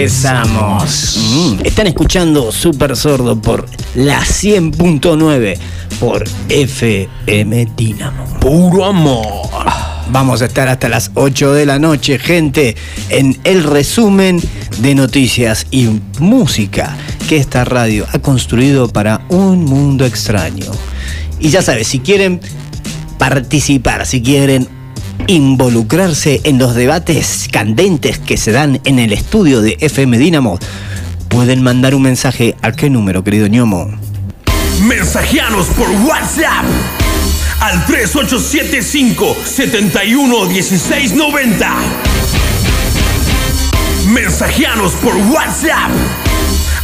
Regresamos. Mm, están escuchando Super Sordo por la 100.9 por FM Dinamo. Puro amor. Vamos a estar hasta las 8 de la noche, gente, en el resumen de noticias y música que esta radio ha construido para un mundo extraño. Y ya sabes, si quieren participar, si quieren involucrarse en los debates candentes que se dan en el estudio de FM Dinamo, pueden mandar un mensaje a qué número, querido ñomo. Mensajeanos por WhatsApp al 3875 71 16 90. Mensajeanos por WhatsApp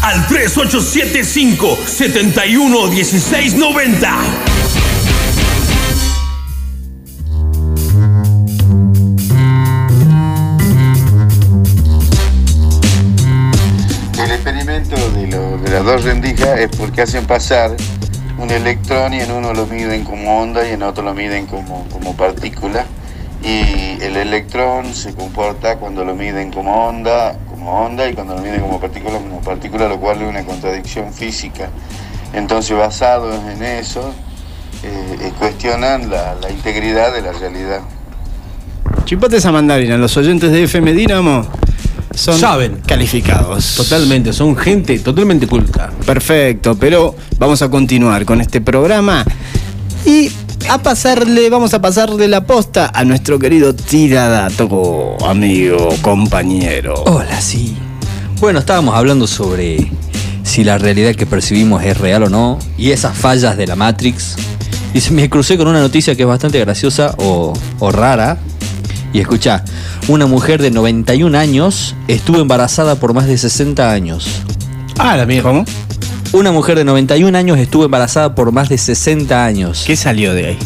al 3875 71 de las dos rendijas es porque hacen pasar un electrón y en uno lo miden como onda y en otro lo miden como, como partícula. Y el electrón se comporta cuando lo miden como onda, como onda y cuando lo miden como partícula, como partícula, lo cual es una contradicción física. Entonces, basados en eso, eh, eh, cuestionan la, la integridad de la realidad. Chipate esa mandarina, los oyentes de FM Dinamo son Saben. calificados. Totalmente, son gente totalmente culta. Perfecto, pero vamos a continuar con este programa y a pasarle, vamos a pasarle la posta a nuestro querido Tiradato, amigo, compañero. Hola, sí. Bueno, estábamos hablando sobre si la realidad que percibimos es real o no y esas fallas de la Matrix. Y se me crucé con una noticia que es bastante graciosa o, o rara. Y escucha, una mujer de 91 años estuvo embarazada por más de 60 años. Ah, la mía. ¿Cómo? Una mujer de 91 años estuvo embarazada por más de 60 años. ¿Qué salió de ahí?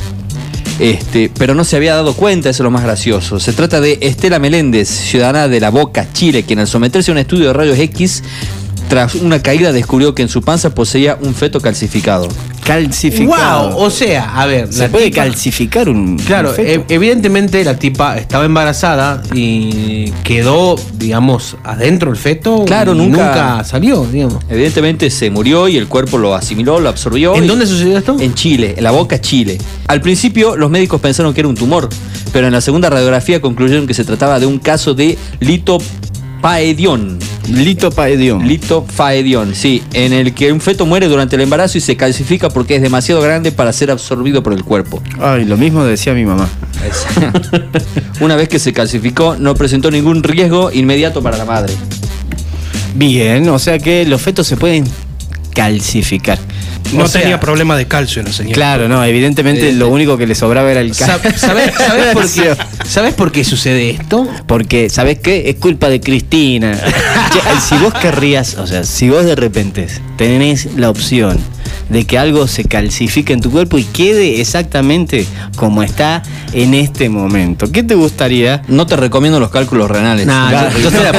Este, pero no se había dado cuenta, eso es lo más gracioso. Se trata de Estela Meléndez, ciudadana de La Boca, Chile, quien al someterse a un estudio de rayos X, tras una caída descubrió que en su panza poseía un feto calcificado. Calcificado. Wow, o sea, a ver, ¿Se la puede tipa- calcificar un Claro, un feto? e- evidentemente la tipa estaba embarazada y quedó, digamos, adentro el feto. Claro, y nunca- salió, digamos. Evidentemente se murió y el cuerpo lo asimiló, lo absorbió. ¿En dónde sucedió esto? En Chile, en La Boca, Chile. Al principio los médicos pensaron que era un tumor, pero en la segunda radiografía concluyeron que se trataba de un caso de litopaedión. Litopaedión. Litofaedión, sí, en el que un feto muere durante el embarazo y se calcifica porque es demasiado grande para ser absorbido por el cuerpo. Ay, lo mismo decía mi mamá. Una vez que se calcificó, no presentó ningún riesgo inmediato para la madre. Bien, o sea que los fetos se pueden calcificar. No O sea, tenía problema de calcio la señora. Claro, no, evidentemente lo único que le sobraba era el calcio. ¿Sabes, por qué, ¿Sabes por qué sucede esto? Porque, ¿sabes qué? Es culpa de Cristina. Si vos querrías, o sea, si vos de repente tenés la opción de que algo se calcifique en tu cuerpo y quede exactamente como está en este momento, ¿qué te gustaría? No te recomiendo los cálculos renales. Nah, Ya- yo, yo sé la,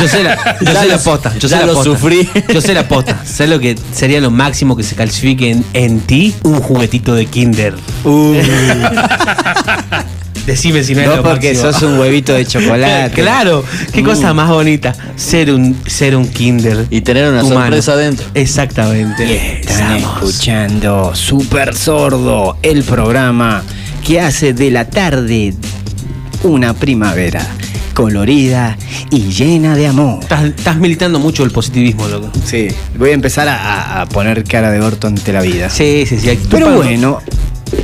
yo sé la, yo sé la lo- posta. Yo ya sé la lo posta. sufrí. Yo sé la posta. Sé lo que sería lo máximo que se calcifique en, en ti un juguetito de Kinder. Decime si no es lo porque máximo. sos un huevito de chocolate. Claro, qué cosa más bonita. Ser un, ser un Kinder. Y tener una humano. sorpresa adentro. Exactamente. Están Estamos. escuchando Super Sordo, el programa que hace de la tarde una primavera colorida y llena de amor. Estás, estás militando mucho el positivismo, loco. Sí, voy a empezar a, a- poner cara de orto ante la vida. Sí, sí, sí. Pero bueno,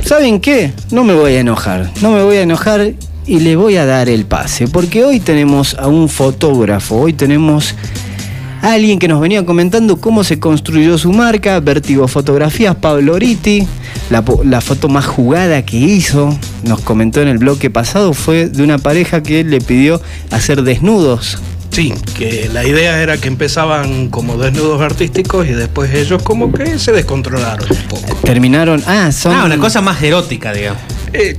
¿saben qué? No me voy a enojar, no me voy a enojar y le voy a dar el pase, porque hoy tenemos a un fotógrafo, hoy tenemos a alguien que nos venía comentando cómo se construyó su marca, Vertigo Fotografías, Pablo Oriti, la, la foto más jugada que hizo, nos comentó en el bloque pasado, fue de una pareja que le pidió hacer desnudos. Sí, que la idea era que empezaban como desnudos artísticos y después ellos como que se descontrolaron un poco. Terminaron, ah, son... Ah, una cosa más erótica, digamos. Eh,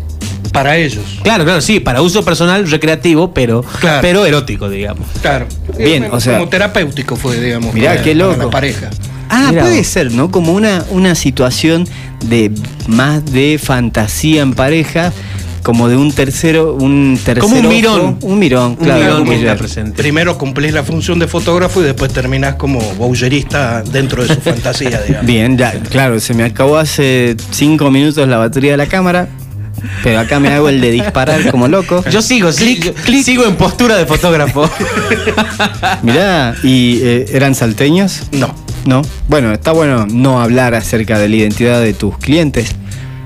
para ellos. Claro, claro, sí, para uso personal, recreativo, pero, Claro. pero erótico, digamos. Claro. Bien, Como- o sea- Como terapéutico fue, digamos. Mirá, para- qué para loco. la pareja. Ah, puede ser, ¿no? Como una, una situación de más de fantasía en pareja, como de un tercero, un tercero. Como un ojo, mirón. Un mirón, Un claro. mirón como que está ya- presente. Primero cumplís la función de fotógrafo y después terminás como boucherista dentro de su fantasía, digamos. Bien, ya, claro, se me acabó hace cinco minutos la batería de la cámara, pero acá me hago el de disparar como loco. Yo sigo, sigo, sigo en postura de fotógrafo. Mirá, ¿y eh, eran salteños? No. No. Bueno, está bueno no hablar acerca de la identidad de tus clientes,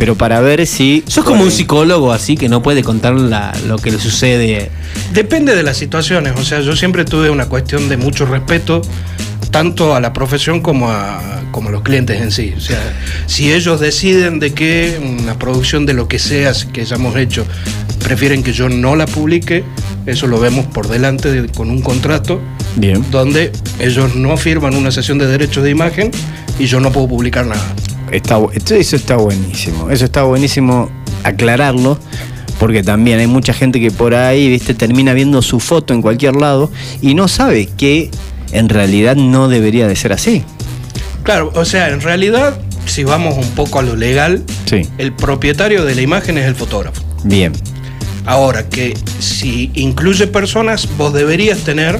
pero para ver si. Sos como un psicólogo así que no puede contar la- lo que le sucede. Depende de las situaciones, o sea, yo siempre tuve una cuestión de mucho respeto tanto a la profesión como a, como a los clientes en sí. O sea, si ellos deciden de que una producción de lo que sea que hayamos hecho prefieren que yo no la publique, eso lo vemos por delante de- con un contrato Bien. donde ellos no firman una sesión de derechos de imagen y yo no puedo publicar nada. Está, eso está buenísimo. Eso está buenísimo aclararlo. Porque también hay mucha gente que por ahí, viste, termina viendo su foto en cualquier lado y no sabe que en realidad no debería de ser así. Claro, o sea, en realidad, si vamos un poco a lo legal, Sí. el propietario de la imagen es el fotógrafo. Bien. Ahora que si incluye personas, vos deberías tener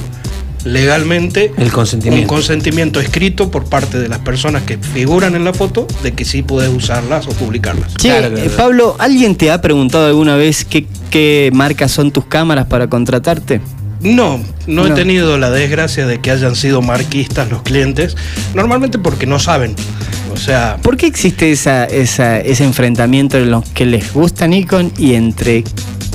legalmente El consentimiento. un consentimiento escrito por parte de las personas que figuran en la foto de que sí puedes usarlas o publicarlas. Che, Claro, claro, eh, claro. Pablo, ¿alguien te ha preguntado alguna vez qué, qué marcas son tus cámaras para contratarte? No, no, No. he tenido la desgracia de que hayan sido marquistas los clientes, normalmente porque no saben. O sea, ¿Por qué existe esa, esa- ese enfrentamiento entre los que les gusta Nikon y entre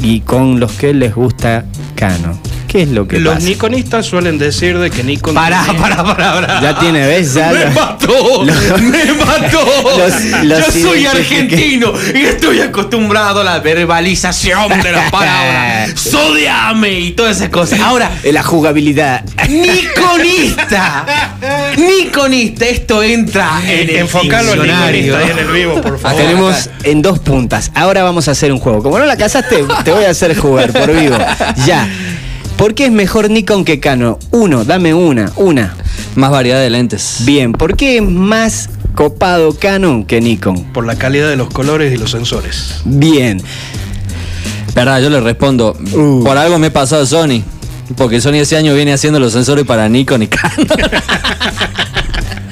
y con los que les gusta Canon? ¿Qué es lo que los pasa? nikonistas suelen decir de que Nikon... Pará, tiene- pará, pará, pará. Ya tiene, ¿ves? Ya ¡Me lo- mató! ¡Me mató! Los- los Yo soy argentino y estoy acostumbrado a la verbalización de las palabras. ¡Sodiame! Y todas esas cosas. Ahora, La jugabilidad. Nikonista. Nikonista, esto entra en el al nikonista ahí en el vivo, por favor. Tenemos en dos puntas. Ahora vamos a hacer un juego. Como no la casaste, te voy a hacer jugar por vivo. Ya. ¿Por qué es mejor Nikon que Canon? Uno, dame una, una. Más variedad de lentes. Bien, ¿por qué es más copado Canon que Nikon? Por la calidad de los colores y los sensores. Bien. Verdad, yo le respondo. Uh. Por algo me he pasado a Sony. Porque Sony ese año viene haciendo los sensores para Nikon y Canon.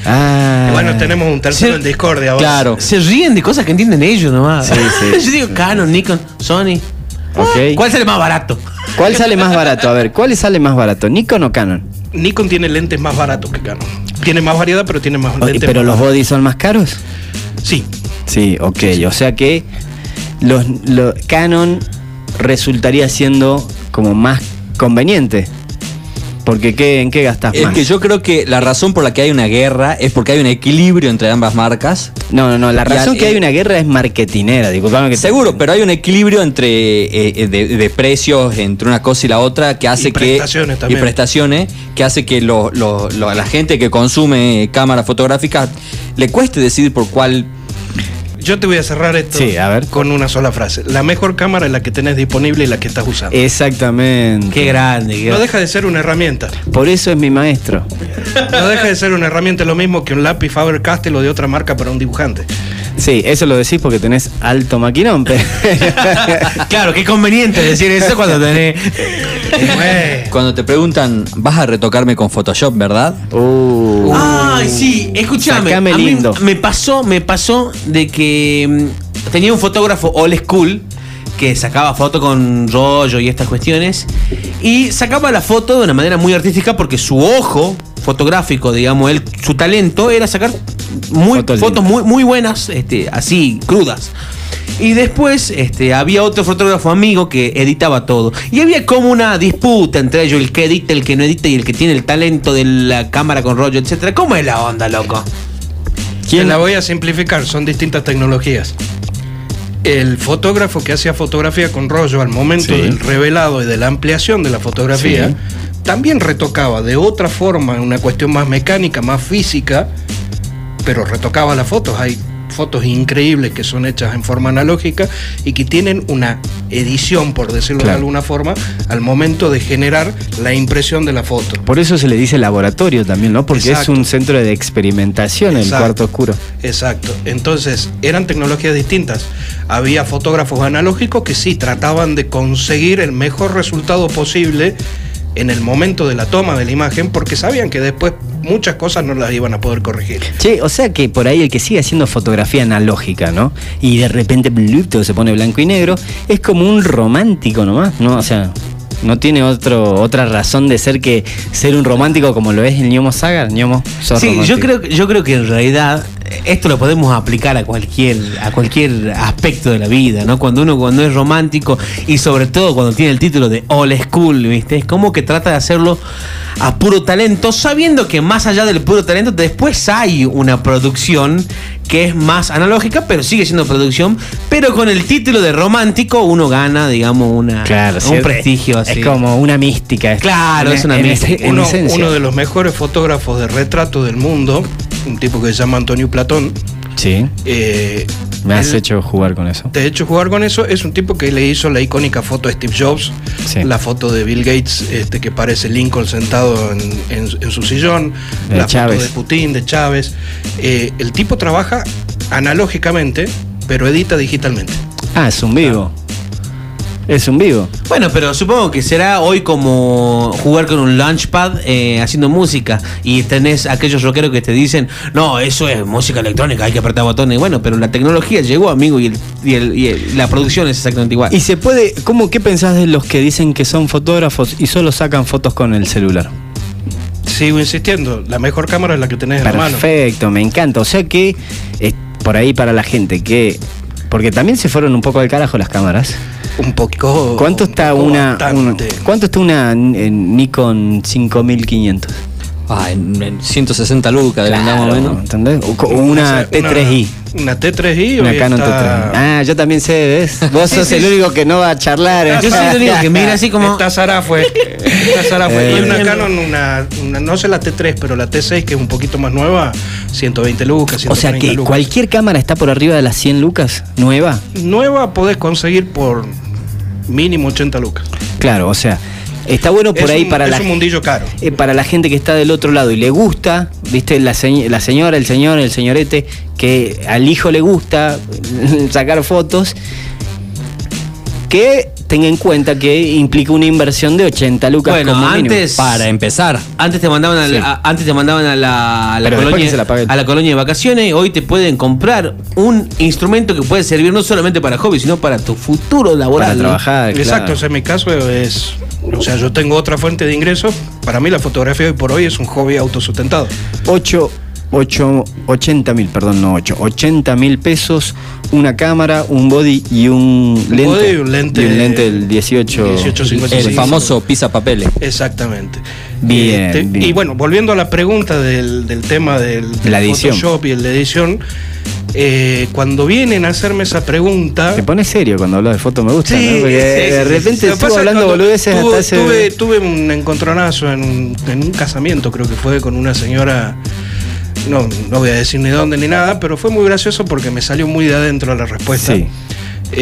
Ah. Bueno, tenemos un tercero en discordia ahora. Claro. Se ríen de cosas que entienden ellos nomás. Sí, sí. Yo digo Canon, Nikon, Sony. Ok. ¿Cuál sale más barato? ¿Cuál sale más barato? A ver, ¿cuál sale más barato? ¿Nikon o Canon? Nikon tiene lentes más baratos que Canon. Tiene más variedad, pero tiene más lentes. ¿Pero más los bodies son más caros? Sí. Sí, ok. O sea que los, lo- Canon resultaría siendo como más conveniente. Porque ¿qué, ¿en qué gastas Es más? que yo creo que la razón por la que hay una guerra es porque hay un equilibrio entre ambas marcas. No, no, no. La razón que hay una guerra es marketinera. Disculpame que te- Seguro, pero hay un equilibrio entre eh, eh, de, de precios entre una cosa y la otra que hace Y que prestaciones también. y prestaciones que hace que lo- lo- la gente que consume cámaras fotográficas le cueste decidir por cuál Yo te voy a cerrar esto Sí, a ver. con una sola frase. La mejor cámara es la que tenés disponible y la que estás usando. Exactamente. Qué grande. qué No deja de ser una herramienta. Por eso es mi maestro. No deja de ser una herramienta lo mismo que un lápiz Faber-Castell o de otra marca para un dibujante. Sí, eso lo decís porque tenés alto maquinón. pero- Claro, qué conveniente decir eso cuando tenés. Cuando te preguntan vas a retocarme con Photoshop, ¿verdad? Uh. Ay, sí, escúchame. A mí lindo. me pasó, me pasó de que mm, tenía un fotógrafo old school que sacaba foto con rollo y estas cuestiones y sacaba la foto de una manera muy artística porque su ojo fotográfico, digamos, él, su talento era sacar muy, Fotos muy, muy buenas, este, así, crudas. Y después este, había otro fotógrafo amigo que editaba todo. Y había como una disputa entre ellos, el que edita, el que no edita y el que tiene el talento de la cámara con rollo, etcétera. ¿Cómo es la onda, loco? Te la voy a simplificar, son distintas tecnologías. El fotógrafo que hacía fotografía con rollo al momento Sí. del revelado y de la ampliación de la fotografía, Sí. también retocaba de otra forma, una cuestión más mecánica, más física, pero retocaba las fotos. Hay fotos increíbles que son hechas en forma analógica y que tienen una edición, por decirlo Claro. de alguna forma, al momento de generar la impresión de la foto. Por eso se le dice laboratorio también, ¿no? Porque Exacto. es un centro de experimentación el Exacto. cuarto oscuro. Exacto. Entonces, eran tecnologías distintas. Había fotógrafos analógicos que sí trataban de conseguir el mejor resultado posible en el momento de la toma de la imagen porque sabían que después muchas cosas no las iban a poder corregir. Che, o sea que por ahí el que sigue haciendo fotografía analógica, ¿no? Y de repente todo se pone blanco y negro, es como un romántico nomás, ¿no? O sea, no tiene otro, otra razón de ser que ser un romántico como lo es el ñomo Saga. ñomo, Sí, yo creo, que- yo creo que en realidad esto lo podemos aplicar a cualquier, a cualquier aspecto de la vida, ¿no? Cuando uno cuando es romántico y sobre todo cuando tiene el título de All School, ¿viste? Es como que trata de hacerlo a puro talento, sabiendo que más allá del puro talento, después hay una producción que es más analógica, pero sigue siendo producción, pero con el título de romántico uno gana, digamos, una, Claro, un sí, prestigio es así. como una mística. Claro, En- es una en mística. uno de los mejores fotógrafos de retrato del mundo, un tipo que se llama Antonio Platón, Sí, eh, me has él- hecho jugar con eso. De hecho, jugar con eso es un tipo que le hizo la icónica foto a Steve Jobs, Sí. la foto de Bill Gates, este, que parece Lincoln sentado en, en- en su sillón, De la Chávez. foto de Putin, de Chávez. Eh, el tipo trabaja analógicamente, pero edita digitalmente. Ah, es un vivo. Es un vivo. Bueno, pero supongo que será hoy como jugar con un launchpad eh, haciendo música y tenés aquellos rockeros que te dicen, no, eso es música electrónica, hay que apretar botones. Bueno, pero la tecnología llegó, amigo, y, el- y el- y el- la producción es exactamente igual. Y se puede, ¿cómo qué pensás de los que dicen que son fotógrafos y solo sacan fotos con el celular? Sigo insistiendo, la mejor cámara es la que tenés en la mano. Perfecto, me encanta. O sea que eh, por ahí para la gente que porque también se fueron un poco al carajo las cámaras. Un poco. ¿Cuánto un está poco una, una- cuánto está una eh, Nikon 5500? Ah, en, en 160 lucas, deben dar más o menos. ¿entendés? O una T3i. Una T3i. Una hoy Canon está- T3i. Ah, yo también sé, ¿ves? Vos sos el único que no va a charlar. ¿eh? Yo soy el único que mira así como... Está Sarafue. Está Sarafue. Eh, y una. Canon, una, una- no sé la T3, pero la T6, que es un poquito más nueva, 120 lucas, O 130 sea que lucas. cualquier cámara está por arriba de las 100 lucas, nueva. Nueva podés conseguir por mínimo 80 lucas. Claro, o sea, está bueno por es ahí un, para es la un mundillo caro. eh, para la gente que está del otro lado y le gusta, viste, la, la señora, el señor, el señorete, que al hijo le gusta sacar fotos, que tenga en cuenta que implica una inversión de 80 lucas Bueno, como mínimo. antes- Para empezar. Antes te mandaban a, la- Sí. a- antes te mandaban a la, a colonia la a la colonia de vacaciones, hoy te pueden comprar un instrumento que puede servir no solamente para hobby, sino para tu futuro laboral. para trabajar, claro. Exacto, o sea, en mi caso es. O sea, yo tengo otra fuente de ingresos. Para mí la fotografía hoy por hoy es un hobby autosustentado. 8, 8, 80 mil, perdón, no 8, 80 mil pesos, una cámara, un body y un, lente. body y un lente- Y un lente del 18. 1855. El famoso pisa papeles. Exactamente. Bien, Este, bien. Y bueno, volviendo a la pregunta del, del tema del, del La edición. Photoshop y el de edición, eh, cuando vienen a hacerme esa pregunta. Te pones serio cuando hablas de foto, me gusta, Sí, ¿no? Porque sí, de repente sí. Estuvo hablando boludeces tuve, hasta ese. tuve, tuve un encontronazo en un, en un casamiento, creo que fue con una señora. No, no voy a decir ni dónde ni nada, pero fue muy gracioso porque me salió muy de adentro la respuesta. Sí.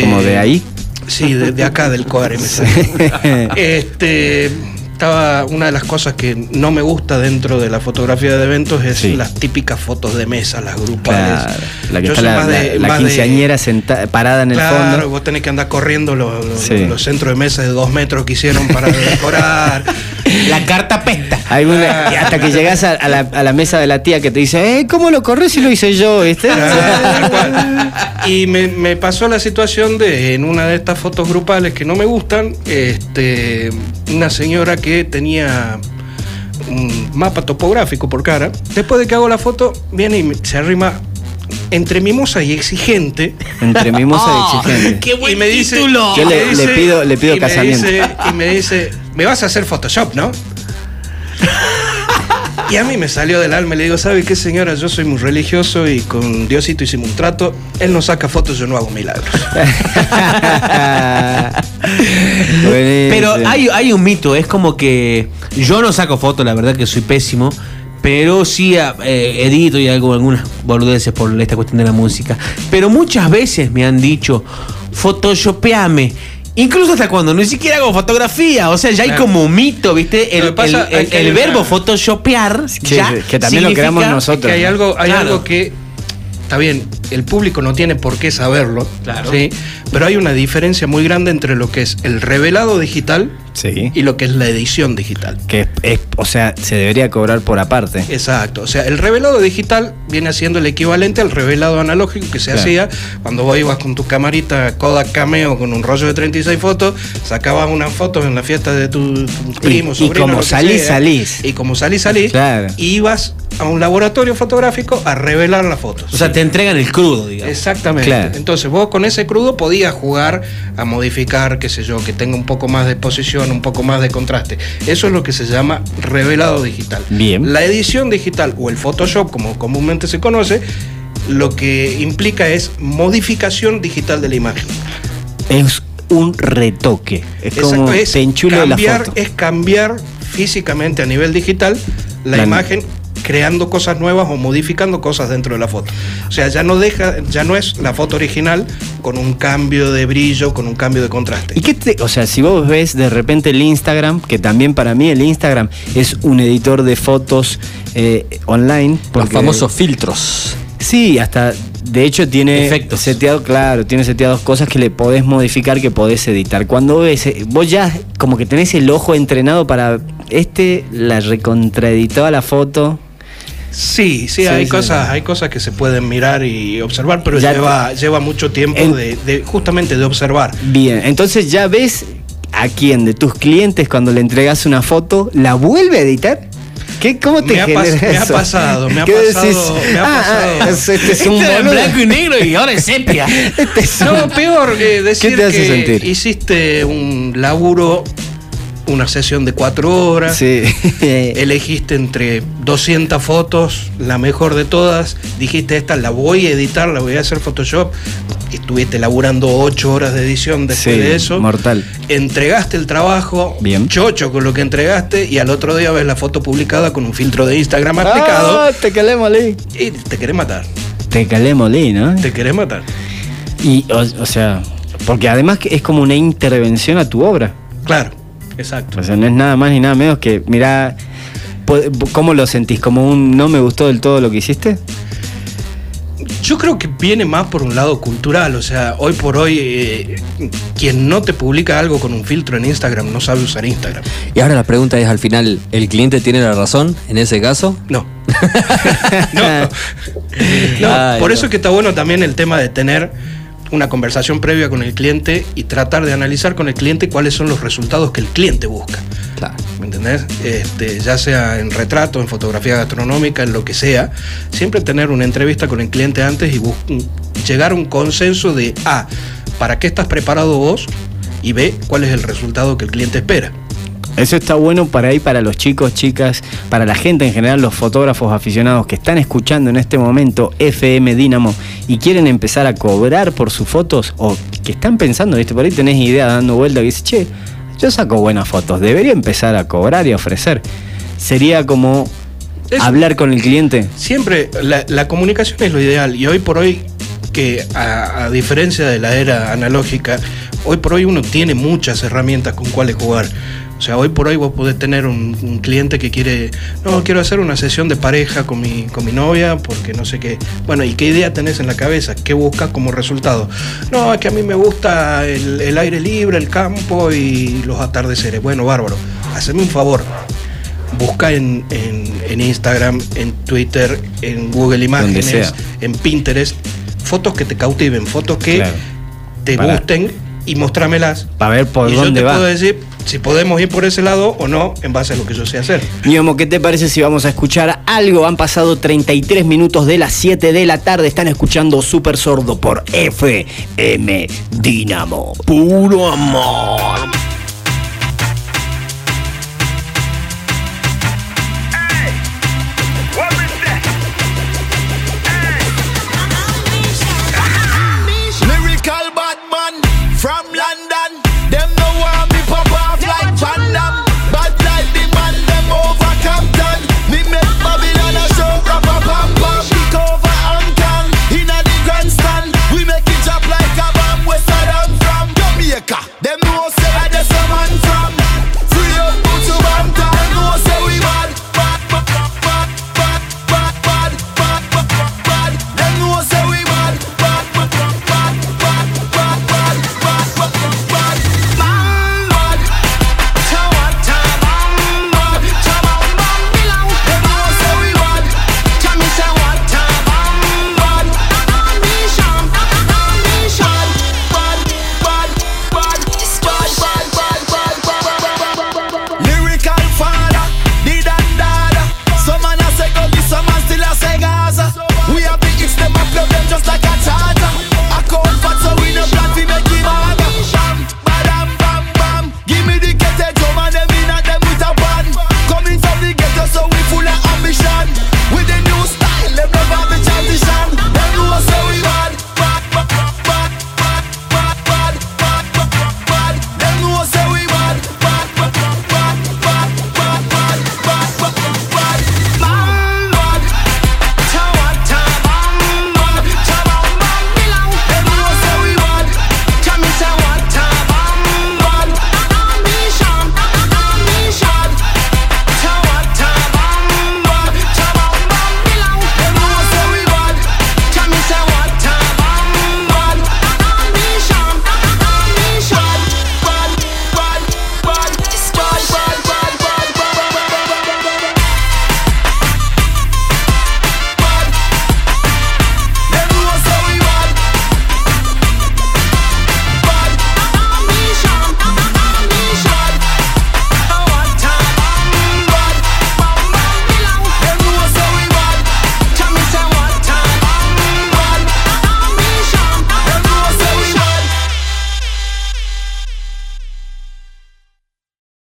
Como Eh, de ahí. Sí, de, de acá del Coare me salió. Este, estaba una de las cosas que no me gusta dentro de la fotografía de eventos es Sí. las típicas fotos de mesa, las grupales. Claro, la que Yo está la, de- la más de- quinceañera senta- parada en el Claro, fondo. vos tenés que andar corriendo los, los- Sí. los centros de mesa de dos metros que hicieron para decorar. La carta pesta. Hay una- y hasta que llegas a, a la, a la mesa de la tía que te dice, eh, ¿cómo lo corres si lo hice yo? cual. Y me, me pasó la situación de en una de estas fotos grupales que no me gustan, este, una señora que tenía un mapa topográfico por cara. Después de que hago la foto, viene y se arrima entre mimosa y exigente. Entre mimosa Oh, y exigente. ¡Qué buen y me dice, título! Yo le- le pido- le pido y me casamiento. dice- y me dice, me vas a hacer Photoshop, ¿no? Y a mí me salió del alma y le digo, ¿sabe qué señora? Yo soy muy religioso y con Diosito hicimos un trato. Él no saca fotos, yo no hago milagros. Pero hay un mito, es como que yo no saco fotos, la verdad que soy pésimo, pero sí eh, edito y hago algunas boludeces por esta cuestión de la música. Pero muchas veces me han dicho, photoshopeame. Incluso hasta cuando ni siquiera hago fotografía, o sea, ya hay como un mito, ¿viste? El, pasa el- verbo photoshopear Sí, ya sí, que también lo creamos nosotros. que hay algo, hay Claro. algo que está bien, el público no tiene por qué saberlo, Claro. ¿sí? pero hay una diferencia muy grande entre lo que es el revelado digital Sí. y lo que es la edición digital. Que es, es- o sea, se debería cobrar por aparte. Exacto, o sea, el revelado digital viene siendo el equivalente al revelado analógico que se Claro. hacía cuando vos ibas con tu camarita Kodak Cameo con un rollo de 36 fotos, sacabas unas fotos en la fiesta de tu, tu primo, y sobrino, como lo que salís, sea, salís. Y como salís, salís, Claro. y ibas a un laboratorio fotográfico a revelar las fotos. O sea, te entregan el crudo, digamos. Exactamente. Claro. Entonces vos con ese crudo podías jugar a modificar, qué sé yo, que tenga un poco más de exposición, un poco más de contraste. Eso es lo que se llama revelado digital. Bien. La edición digital o el Photoshop, como comúnmente se conoce, lo que implica es modificación digital de la imagen. Es un retoque. Es como la cambiar, foto. es cambiar físicamente a nivel digital la, La- imagen creando cosas nuevas o modificando cosas dentro de la foto. O sea, ya no deja, ya no es la foto original con un cambio de brillo, con un cambio de contraste. ¿Y qué te, o sea, si vos ves de repente el Instagram, que también para mí el Instagram es un editor de fotos eh, online. Los famosos filtros. Sí, hasta de hecho tiene Efectos. seteado, claro, tiene seteadas cosas que le podés modificar, que podés editar. Cuando ves, eh, vos ya como que tenés el ojo entrenado para este la recontraeditó a la foto. Sí, sí, Sí, hay sí, cosas, sí. hay cosas que se pueden mirar y observar, pero Ya lleva, lleva mucho tiempo En- de, de- justamente de observar. Bien, entonces ya ves a quién de tus clientes cuando le entregas una foto la vuelve a editar. ¿Qué, ¿Cómo te Me ha pas- me ha eso? pasado, me ha ¿Qué pasado, decís? me ha Ah, pasado. ah, es- este es un Este era en boludo. blanco y negro y ahora es sepia. Este es un- No, peor eh, decir te hace que sentir? hiciste un laburo, una sesión de cuatro horas. Sí. Elegiste entre 200 fotos, la mejor de todas. Dijiste, esta la voy a editar, la voy a hacer Photoshop. Estuviste laburando 8 horas de edición después Sí, de eso. mortal. Entregaste el trabajo, Bien. chocho con lo que entregaste, y al otro día ves la foto publicada con un filtro de Instagram aplicado Ah, te calé molí. y te querés matar. Te calé molí, ¿no? Te querés matar. Y, o, o sea, porque además es como una intervención a tu obra. Claro, exacto. O sea, no es nada más ni nada menos que, mira, ¿cómo lo sentís? ¿Como un no me gustó del todo lo que hiciste? Yo creo que viene más por un lado cultural, o sea, hoy por hoy eh, quien no te publica algo con un filtro en Instagram no sabe usar Instagram. Y ahora la pregunta es al final, ¿el cliente tiene la razón en ese caso? No. no. No, Ay, por no. eso es que está bueno también el tema de tener una conversación previa con el cliente y tratar de analizar con el cliente cuáles son los resultados que el cliente busca. Claro. ¿Me entendés? Este, ya sea en retrato, en fotografía gastronómica, en lo que sea, siempre tener una entrevista con el cliente antes y llegar a un consenso de A, ¿para qué estás preparado vos? Y B, ¿cuál es el resultado que el cliente espera? Eso está bueno para ahí, para los chicos, chicas, para la gente en general, los fotógrafos aficionados que están escuchando en este momento FM Dynamo y quieren empezar a cobrar por sus fotos o que están pensando, ¿viste? Por ahí tenés idea dando vuelta que dices, che, yo saco buenas fotos, debería empezar a cobrar y a ofrecer. Sería como hablar con el cliente. Siempre la, la comunicación es lo ideal y hoy por hoy, que a, a diferencia de la era analógica, hoy por hoy uno tiene muchas herramientas con cuales jugar. O sea, hoy por hoy vos podés tener un, un cliente que quiere, no, quiero hacer una sesión de pareja con mi, con mi novia porque no sé qué. Bueno, ¿y qué idea tenés en la cabeza? ¿Qué buscas como resultado? No, es que a mí me gusta el, el aire libre, el campo y los atardeceres. Bueno, bárbaro. Haceme un favor. Busca en, en- en Instagram, en Twitter, en Google Imágenes, en Pinterest, fotos que te cautiven, fotos que Claro. te Para- gusten y mostrámelas. Para ver por y dónde yo te va. puedo decir si podemos ir por ese lado o no, en base a lo que yo sé hacer. Ñomo, ¿qué te parece si vamos a escuchar algo? Han pasado 33 minutos de las 7 de la tarde. Están escuchando Super Sordo por FM Dynamo. Puro amor.